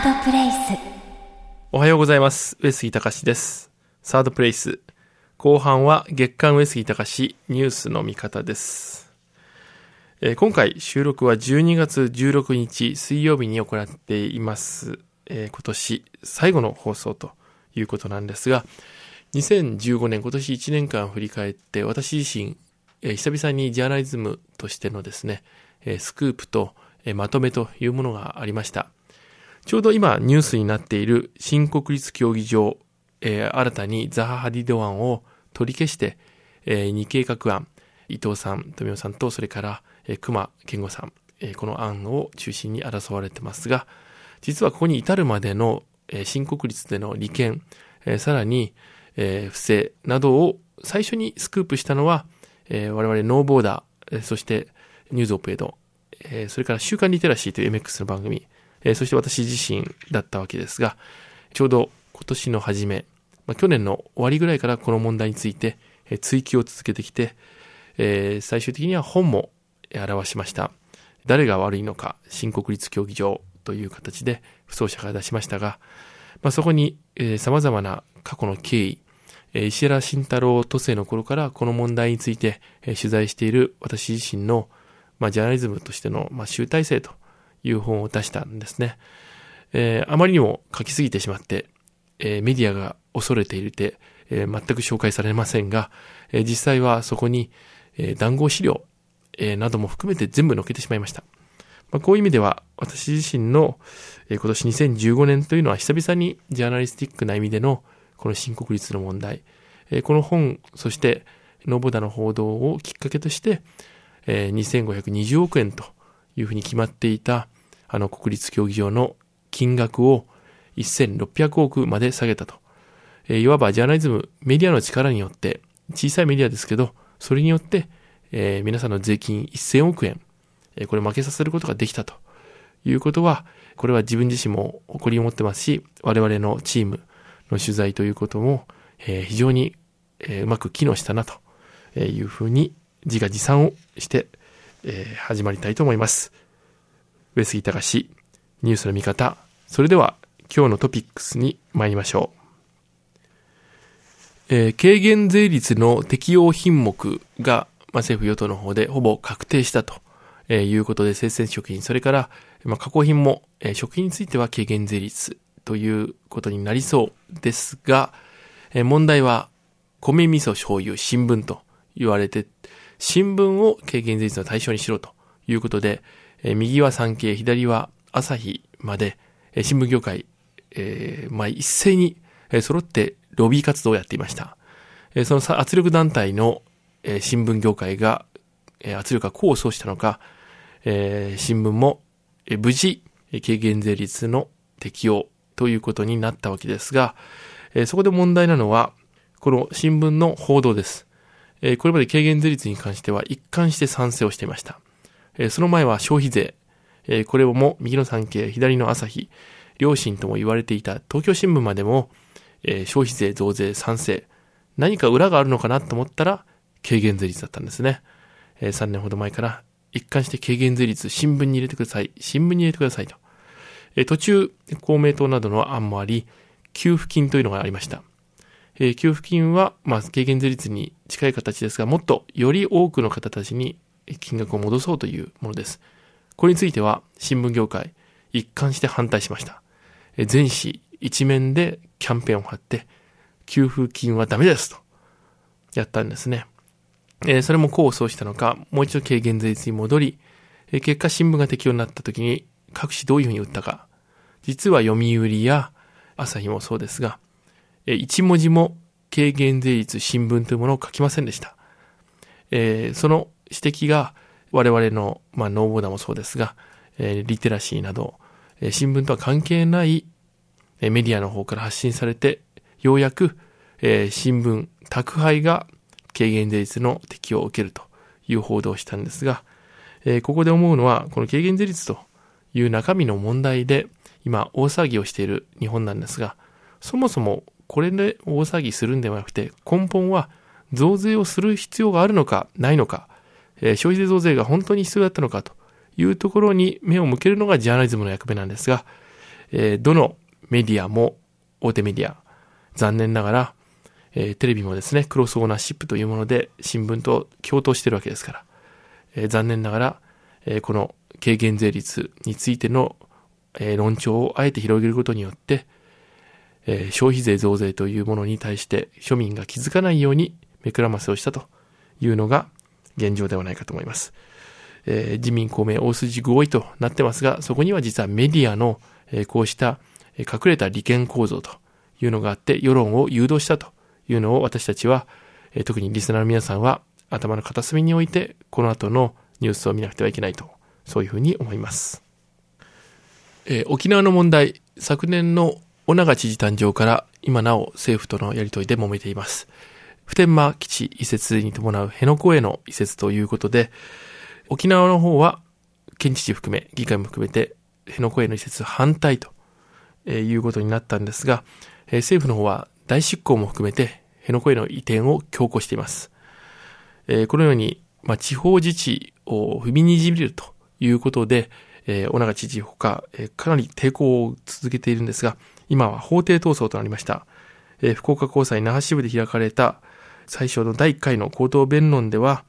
ードプレイスおはようございます。上杉隆です。サードプレイス。後半は月刊上杉隆ニュースの見方です。えー今回収録は12月16日水曜日に行っています。えー今年最後の放送ということなんですが、2015年今年1年間振り返って私自身、えー久々にジャーナリズムとしてのですね、えースクープと、えーまとめというものがありました。ちょうど今ニュースになっている新国立競技場、えー新たにザハ・ハディド案を取り消して、えー、二計画案、伊藤さん、富雄さんと、それから、えー、熊健吾さん、えーこの案を中心に争われてますが、実はここに至るまでの、えー新国立での利権、えーさらに、えー不正などを最初にスクープしたのは、えー我々ノーボーダー、えーそしてニュースオペイド、えーそれから週刊リテラシーという MX の番組、えーそして私自身だったわけですが、ちょうど今年の初め、まあ、去年の終わりぐらいからこの問題について、えー追及を続けてきて、えー最終的には本も表しました。誰が悪いのか、新国立競技場という形で、不走者から出しましたが、まあ、そこに、えー様々な過去の経緯、えー石原慎太郎都政の頃からこの問題について、えー取材している私自身の、まあ、ジャーナリズムとしての、まあ、集大成という本を出したんですね。えーあまりにも書きすぎてしまって、えーメディアが恐れているて、えー全く紹介されませんが、えー実際はそこに、えー談合資料、えーなども含めて全部載っけてしまいました。まあ、こういう意味では、私自身の、えー今年2015年というのは久々にジャーナリスティックな意味での、この新国立の問題、えーこの本、そして、ノボダの報道をきっかけとして、えー2520億円というふうに決まっていた、あの国立競技場の金額を1600億まで下げたと。えーいわばジャーナリズム、メディアの力によって、小さいメディアですけど、それによって、えー皆さんの税金1000億円、えーこれ負けさせることができたということは、これは自分自身も誇りを持ってますし、我々のチームの取材ということも、えー非常に、えーうまく機能したなというふうに自画自賛をして、えー始まりたいと思います。上杉隆ニュースの見方。それでは今日のトピックスに参りましょう。えー軽減税率の適用品目が、まあ、政府与党の方でほぼ確定したと、えーいうことで、生鮮食品、それから、まあ、加工品も、えー食品については軽減税率ということになりそうですが、えー問題は、米味噌醤油新聞と言われて、新聞を軽減税率の対象にしろということで、え右は産経、左は朝日まで、え新聞業界、えーまあ、一斉に、え揃ってロビー活動をやっていました。えその圧力団体の、え新聞業界が、え圧力が功を奏したのか、え新聞も、え無事、軽減税率の適用ということになったわけですが、えそこで問題なのは、この新聞の報道です。えこれまで軽減税率に関しては一貫して賛成をしていました。えその前は消費税。えこれをも右の産経、左の朝日、両親とも言われていた東京新聞までも、え消費税増税賛成。何か裏があるのかなと思ったら、軽減税率だったんですね。え3年ほど前から一貫して軽減税率新聞に入れてください。新聞に入れてくださいと。え途中、公明党などの案もあり、給付金というのがありました。え給付金は、まあ、軽減税率に近い形ですが、もっとより多くの方たちに金額を戻そうというものです。これについては、新聞業界、一貫して反対しました。全紙一面でキャンペーンを貼って、給付金はダメですと、やったんですね。えそれも功を奏したのか、もう一度軽減税率に戻り、え結果新聞が適用になった時に、各紙どういうふうに打ったか。実は読売や朝日もそうですが、えー一文字も軽減税率新聞というものを書きませんでした。えその指摘が我々の、まあ、ノーボーダーもそうですが、えーリテラシーなど、えー新聞とは関係ない、えーメディアの方から発信されて、ようやく、えー新聞、宅配が軽減税率の適用を受けるという報道をしたんですが、えーここで思うのは、この軽減税率という中身の問題で、今大騒ぎをしている日本なんですが、そもそもこれで大騒ぎするんではなくて、根本は増税をする必要があるのか、ないのか、え消費税増税が本当に必要だったのかというところに目を向けるのがジャーナリズムの役目なんですが、え、どのメディアも、大手メディア、残念ながら、え、テレビもですね、クロスオーナーシップというもので新聞と共闘してるわけですから、え、残念ながら、え、この軽減税率についての、え、論調をあえて広げることによって、え、消費税増税というものに対して庶民が気づかないように目くらませをしたというのが現状ではないかと思います。えー、自民公明大筋合意となってますが、そこには実はメディアの、えー、こうした隠れた利権構造というのがあって世論を誘導したというのを私たちは、えー、特にリスナーの皆さんは頭の片隅に置いてこの後のニュースを見なくてはいけないと、そういうふうに思います。えー、沖縄の問題、昨年の尾長知事誕生から今なお政府とのやりとりで揉めています。普天間基地移設に伴う辺野古への移設ということで、沖縄の方は県知事含め、議会も含めて辺野古への移設反対ということになったんですが、政府の方は大執行も含めて辺野古への移転を強行しています。このように、まあ、地方自治を踏みにじめるということで、えー、尾長知事ほか、えー、かなり抵抗を続けているんですが、今は法廷闘争となりました。えー、福岡高裁那覇支部で開かれた最初の第1回の口頭弁論では、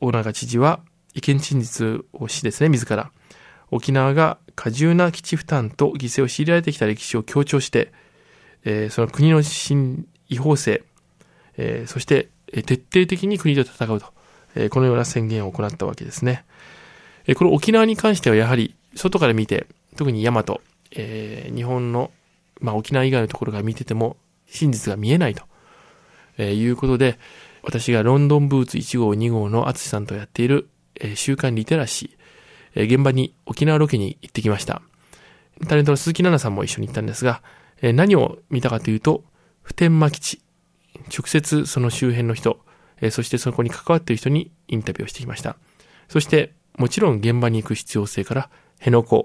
尾長知事は意見陳述をしですね、自ら、沖縄が過重な基地負担と犠牲を強いられてきた歴史を強調して、えー、その国の違法性、えー、そして、徹底的に国と戦うと、えー、このような宣言を行ったわけですね。えー、この沖縄に関してはやはり、外から見て、特に大和、えー、日本の、まあ、沖縄以外のところが見てても、真実が見えないと、え、いうことで、私がロンドンブーツ1号2号の淳さんとやっている、えー、週刊リテラシー、え、現場に沖縄ロケに行ってきました。タレントの鈴木奈々さんも一緒に行ったんですが、え、何を見たかというと、普天間基地、直接その周辺の人、え、そしてそこに関わっている人にインタビューをしてきました。そして、もちろん現場に行く必要性から、辺野古、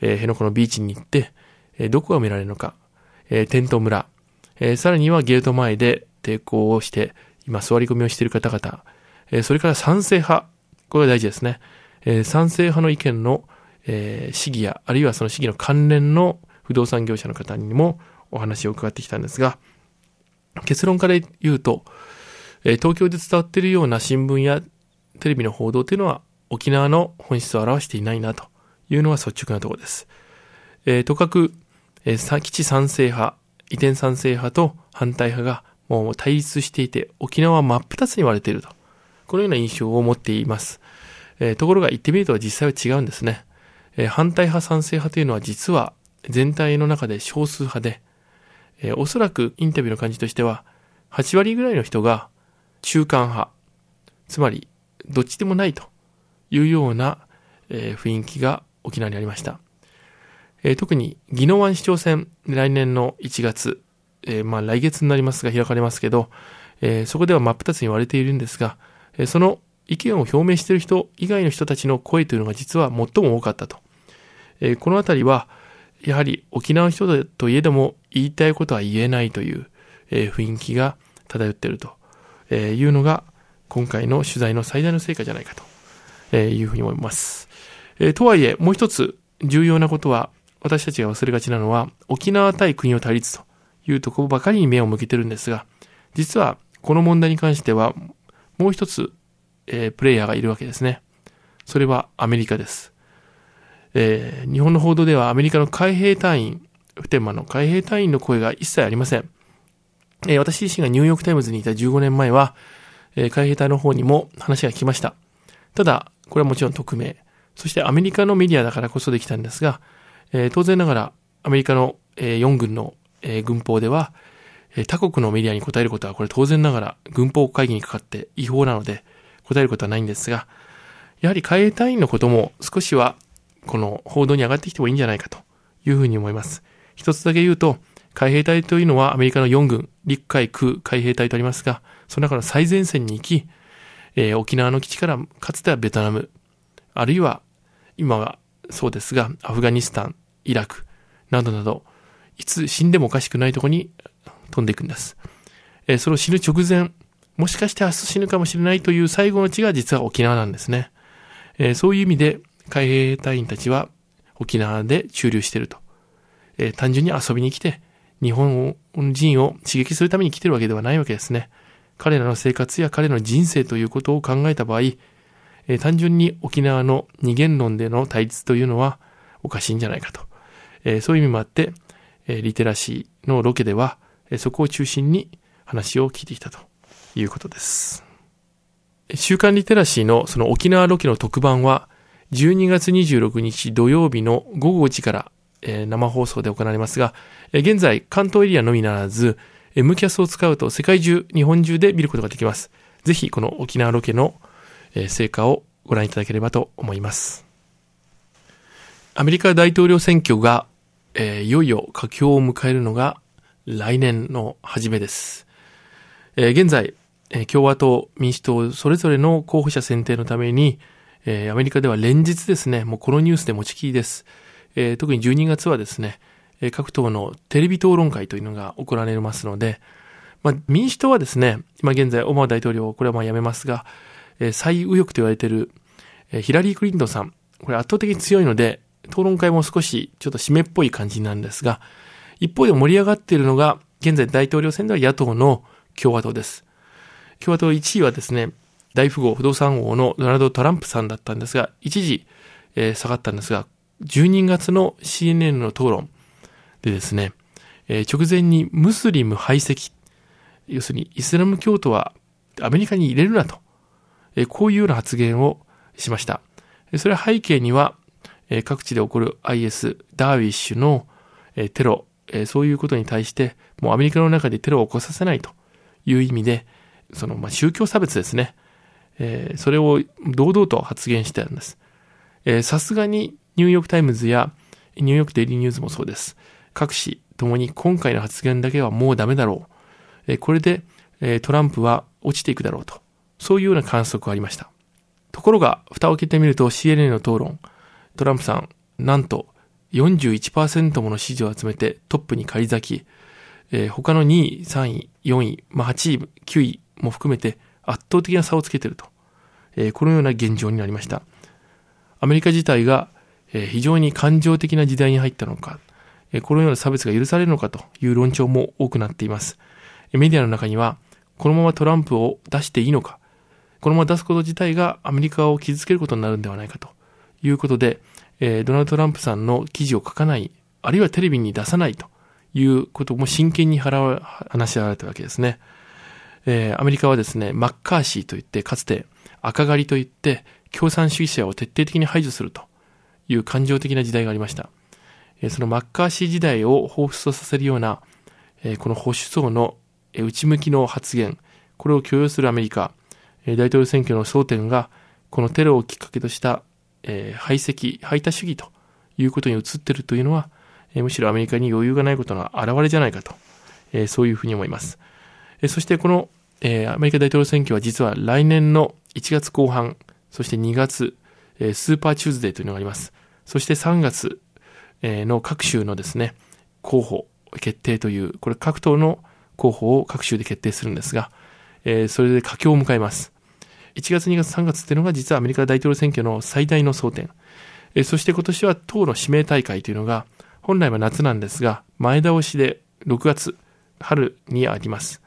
え、辺野古のビーチに行って、え、どこが見られるのか、え、テント村、え、さらにはゲート前で抵抗をして、今座り込みをしている方々、えー、それから賛成派、これが大事ですね。えー、賛成派の意見の、えー、市議や、あるいはその市議の関連の不動産業者の方にもお話を伺ってきたんですが、結論から言うと、えー、東京で伝わっているような新聞やテレビの報道というのは沖縄の本質を表していないなというのが率直なところです。えー、とかく、えー、基地賛成派、移転賛成派と反対派がもう対立していて、沖縄は真っ二つに割れていると。このような印象を持っています。えー、ところが言ってみると実際は違うんですね。えー、反対派賛成派というのは実は全体の中で少数派で、えー、おそらくインタビューの感じとしては、8割ぐらいの人が中間派、つまりどっちでもないというような、えー、雰囲気が沖縄にありました。えー、特に宜野湾市長選、来年の1月、えー、まあ来月になりますが開かれますけど、えー、そこでは真っ二つに割れているんですが、えー、その意見を表明している人以外の人たちの声というのが実は最も多かったと。えー、このあたりは、やはり沖縄の人といえども言いたいことは言えないという、えー、雰囲気が漂っていると、えー、いうのが今回の取材の最大の成果じゃないかとえいうふうに思います。えー、とはいえ、もう一つ重要なことは、私たちが忘れがちなのは、沖縄対国の対立というところばかりに目を向けてるんですが、実はこの問題に関しては、もう一つ、えー、プレイヤーがいるわけですね。それはアメリカです。えー、日本の報道ではアメリカの海兵隊員、普天間の海兵隊員の声が一切ありません。えー、私自身がニューヨークタイムズにいた15年前は、えー、海兵隊の方にも話が来ました。ただ、これはもちろん匿名。そしてアメリカのメディアだからこそできたんですが、えー、当然ながらアメリカの、えー、4軍の、えー、軍法では、え、他国のメディアに答えることはこれ当然ながら軍法会議にかかって違法なので答えることはないんですが、やはり海兵隊員のことも少しはこの報道に上がってきてもいいんじゃないかというふうに思います。一つだけ言うと、海兵隊というのはアメリカの4軍、陸海空海兵隊とありますが、その中の最前線に行き、えー、沖縄の基地からかつてはベトナム、あるいは今はそうですが、アフガニスタン、イラク、などなど、いつ死んでもおかしくないとこに飛んでいくんです。えー、それを死ぬ直前、もしかして明日死ぬかもしれないという最後の地が実は沖縄なんですね。えー、そういう意味で海兵隊員たちは沖縄で駐留してるとえー、単純に遊びに来て、日本人を刺激するために来てるわけではないわけですね。彼らの生活や彼の人生ということを考えた場合、えー、単純に沖縄の二元論での対立というのはおかしいんじゃないかと。えー、そういう意味もあって、リテラシーのロケでは、そこを中心に話を聞いてきたということです。週刊リテラシーのその沖縄ロケの特番は、12月26日土曜日の午後5時から、え、生放送で行われますが、え、現在関東エリアのみならず、えー、キャスを使うと世界中、日本中で見ることができます。ぜひこの沖縄ロケの、え、成果をご覧いただければと思います。アメリカ大統領選挙が、えー、いよいよ佳境を迎えるのが来年の初めです。えー、現在、え、共和党、民主党、それぞれの候補者選定のために、え、アメリカでは連日ですね、もうこのニュースで持ちきりです。え、特に12月はですね、え、各党のテレビ討論会というのが行われますので、まあ、民主党はですね、今現在、オバマ大統領、これはまあやめますが、えー、最右翼と言われている、え、ヒラリー・クリントンさん、これ圧倒的に強いので、討論会も少しちょっと締めっぽい感じなんですが、一方で盛り上がっているのが、現在大統領選では野党の共和党です。共和党1位はですね、大富豪不動産王のドナルド・トランプさんだったんですが、一時、えー、下がったんですが、12月の CNN の討論でですね、えー、直前にムスリム排斥、要するにイスラム教徒はアメリカに入れるなと、えー、こういうような発言をしました。それは背景には、え、各地で起こる IS、ダーウィッシュの、え、テロ、え、そういうことに対して、もうアメリカの中でテロを起こさせないという意味で、その、まあ、宗教差別ですね。えー、それを堂々と発言してたんです。えさすがにニューヨークタイムズやニューヨークデイリーニュースもそうです。各紙ともに今回の発言だけはもうダメだろう。えー、これで、えー、トランプは落ちていくだろうと。そういうような観測がありました。ところが、蓋を開けてみると CNN の討論、トランプさん、なんと41%もの支持を集めてトップに返り咲き、えー、他の2位、3位、4位、まあ、8位、9位も含めて圧倒的な差をつけていると。えー、このような現状になりました。アメリカ自体が、えー、非常に感情的な時代に入ったのか、えー、このような差別が許されるのかという論調も多くなっています。メディアの中には、このままトランプを出していいのか、このまま出すこと自体がアメリカを傷つけることになるんではないかということで、えー、ドナルド・トランプさんの記事を書かない、あるいはテレビに出さないということも真剣に話し合われたわけですね。えー、アメリカはですね、マッカーシーといって、かつて赤狩りといって、共産主義者を徹底的に排除するという感情的な時代がありました。えー、そのマッカーシー時代を彷彿とさせるような、えー、この保守層の内向きの発言、これを許容するアメリカ、大統領選挙の争点が、このテロをきっかけとした、え排斥、排他主義ということに移っているというのは、えむしろアメリカに余裕がないことの表れじゃないかと、えそういうふうに思います。えそしてこの、えアメリカ大統領選挙は実は来年の1月後半、そして2月、えスーパーチューズデーというのがあります。そして3月、えの各州のですね、候補決定という、これ各党の候補を各州で決定するんですが、えそれで佳境を迎えます。1月、2月、3月っていうのが実はアメリカ大統領選挙の最大の争点。えそして今年は党の指名大会というのが、本来は夏なんですが、前倒しで6月、春にあります。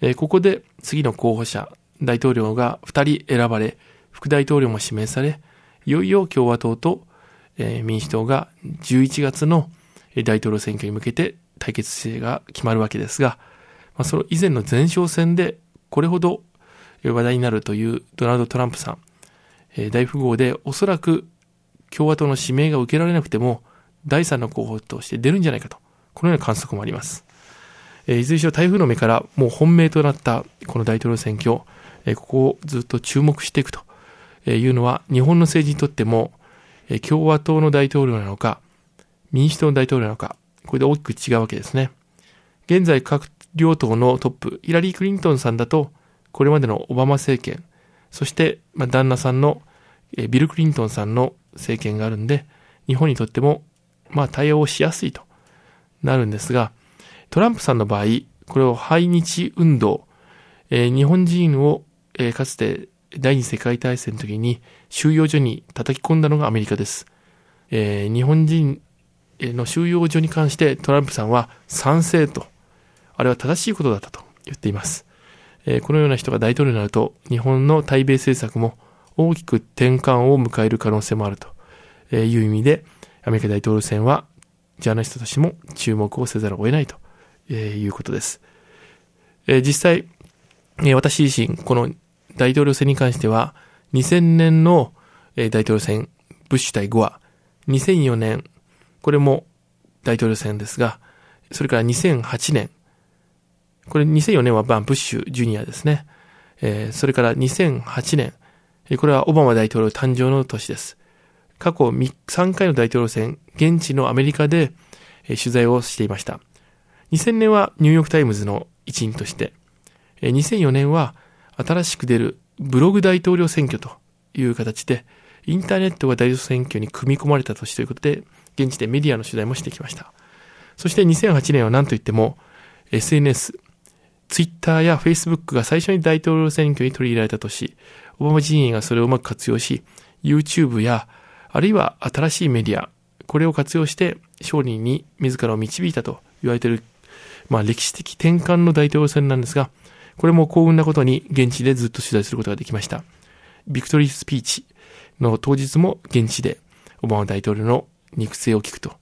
え、ここで次の候補者、大統領が2人選ばれ、副大統領も指名され、いよいよ共和党と、え、民主党が11月の大統領選挙に向けて対決姿勢が決まるわけですが、まあ、その以前の前哨戦でこれほど話題になるというドナルド・トランプさん、えー、大富豪でおそらく共和党の指名が受けられなくても第三の候補として出るんじゃないかと、このような観測もあります。えいずれにしろ台風の目からもう本命となったこの大統領選挙、えここをずっと注目していくというのは日本の政治にとっても、え共和党の大統領なのか、民主党の大統領なのか、これで大きく違うわけですね。現在各両党のトップ、ヒラリー・クリントンさんだと、これまでのオバマ政権、そして、まあ、旦那さんの、えビル・クリントンさんの政権があるんで、日本にとっても、まあ、対応しやすいとなるんですが、トランプさんの場合、これを排日運動、えー、日本人を、えー、かつて第二次世界大戦の時に収容所に叩き込んだのがアメリカです。えー、日本人の収容所に関してトランプさんは賛成と、あれは正しいことだったと言っています。このような人が大統領になると、日本の対米政策も大きく転換を迎える可能性もあるという意味で、アメリカ大統領選はジャーナリストとしても注目をせざるを得ないということです。実際、私自身、この大統領選に関しては、2000年の大統領選、ブッシュ対ゴア、2004年、これも大統領選ですが、それから2008年、これ2004年はバン・ブッシュジュニアですね。えー、それから2008年、これはオバマ大統領誕生の年です。過去3回の大統領選、現地のアメリカで取材をしていました。2000年はニューヨークタイムズの一員として、2004年は新しく出るブログ大統領選挙という形で、インターネットが大統領選挙に組み込まれた年ということで、現地でメディアの取材もしてきました。そして2008年は何と言っても、SNS、ツイッターやフェイスブックが最初に大統領選挙に取り入れられた年、オバマ陣営がそれをうまく活用し、YouTube や、あるいは新しいメディア、これを活用して勝利に自らを導いたと言われている、まあ歴史的転換の大統領選なんですが、これも幸運なことに現地でずっと取材することができました。ビクトリースピーチの当日も現地でオバマ大統領の肉声を聞くと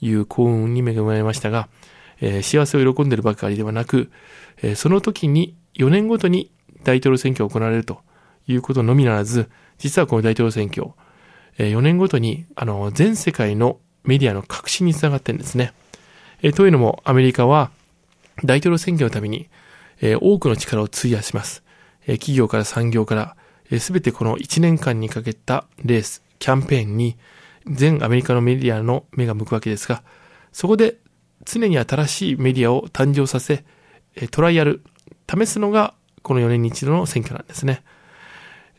いう幸運に恵まれましたが、えー、幸せを喜んでるばかりではなく、えー、その時に4年ごとに大統領選挙が行われるということのみならず、実はこの大統領選挙、えー、4年ごとに、あの、全世界のメディアの革新につながってるんですね。えー、というのも、アメリカは大統領選挙のために、えー、多くの力を費やします。えー、企業から産業から、す、え、べ、てこの1年間にかけたレース、キャンペーンに、全アメリカのメディアの目が向くわけですが、そこで常に新しいメディアを誕生させ、トライアル、試すのがこの4年に一度の選挙なんですね。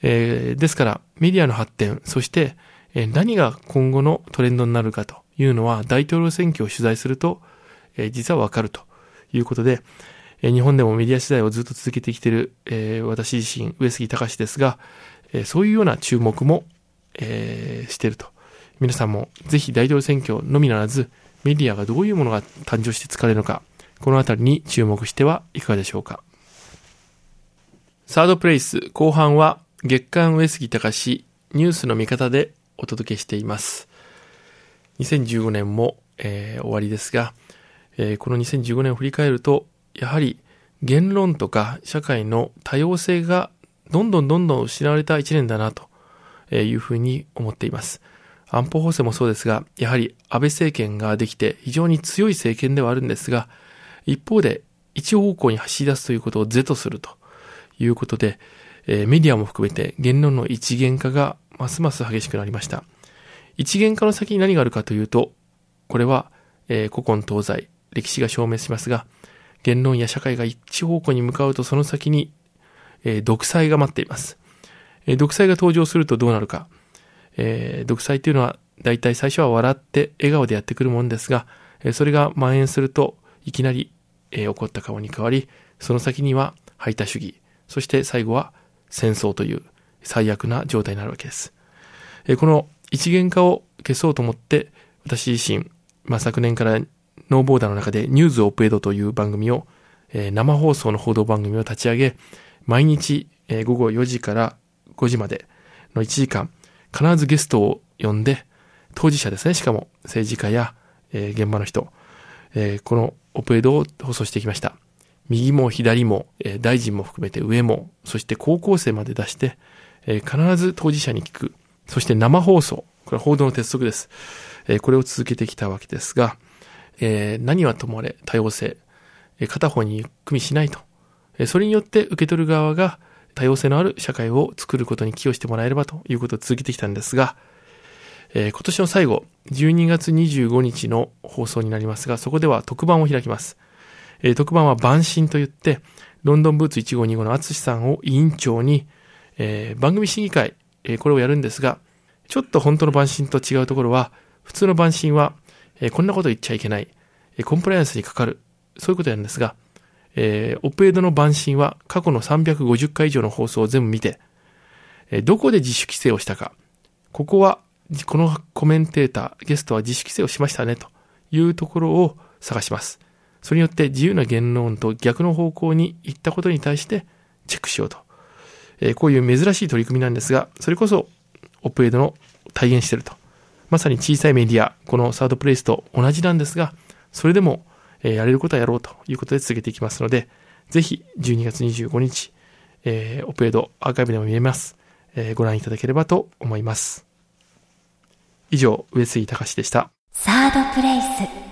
えー、ですから、メディアの発展、そして、えー、何が今後のトレンドになるかというのは、大統領選挙を取材すると、えー、実はわかるということで、えー、日本でもメディア取材をずっと続けてきている、えー、私自身、上杉隆ですが、えー、そういうような注目も、えー、していると。皆さんもぜひ大統領選挙のみならず、メディアがどういうものが誕生して使われるのか、このあたりに注目してはいかがでしょうか。サードプレイス後半は月刊上杉隆ニュースの見方でお届けしています。2015年も、えー、終わりですが、えー、この2015年を振り返ると、やはり言論とか社会の多様性がどんどんどんどん失われた一年だなというふうに思っています。安保法制もそうですが、やはり安倍政権ができて非常に強い政権ではあるんですが、一方で一方向に走り出すということを是とするということで、えー、メディアも含めて言論の一元化がますます激しくなりました。一元化の先に何があるかというと、これは、えー、古今東西、歴史が証明しますが、言論や社会が一方向に向かうとその先に、えー、独裁が待っています。えー、独裁が登場するとどうなるか。えー、独裁というのは大体最初は笑って笑顔でやってくるもんですが、えー、それが蔓延するといきなり、えー、怒った顔に変わり、その先には排他主義、そして最後は戦争という最悪な状態になるわけです。えー、この一元化を消そうと思って、私自身、まあ、昨年からノーボーダーの中でニューズオペエドという番組を、えー、生放送の報道番組を立ち上げ、毎日、えー、午後4時から5時までの1時間、必ずゲストを呼んで、当事者ですね、しかも政治家や、えー、現場の人、えー、このオペエドを放送してきました。右も左も、えー、大臣も含めて上も、そして高校生まで出して、え、必ず当事者に聞く。そして生放送。これは報道の鉄則です。え、これを続けてきたわけですが、えー、何はともあれ多様性、え、片方にゆっくりしないと。え、それによって受け取る側が、多様性のある社会を作ることに寄与してもらえればということを続けてきたんですが、えー、今年の最後、12月25日の放送になりますが、そこでは特番を開きます。えー、特番は晩神といって、ロンドンブーツ1525の淳さんを委員長に、えー、番組審議会、えー、これをやるんですが、ちょっと本当の晩神と違うところは、普通の晩神は、えー、こんなこと言っちゃいけない、えー、コンプライアンスにかかる、そういうことやるんですが、えー、オペエドの晩神は過去の350回以上の放送を全部見て、えー、どこで自主規制をしたか、ここは、このコメンテーター、ゲストは自主規制をしましたね、というところを探します。それによって自由な言論と逆の方向に行ったことに対してチェックしようと。えー、こういう珍しい取り組みなんですが、それこそオプエドの体現してると。まさに小さいメディア、このサードプレイスと同じなんですが、それでも、え、やれることはやろうということで続けていきますので、ぜひ12月25日、えー、オペエドアーカイブでも見えます。えー、ご覧いただければと思います。以上、上杉隆でした。サードプレイス。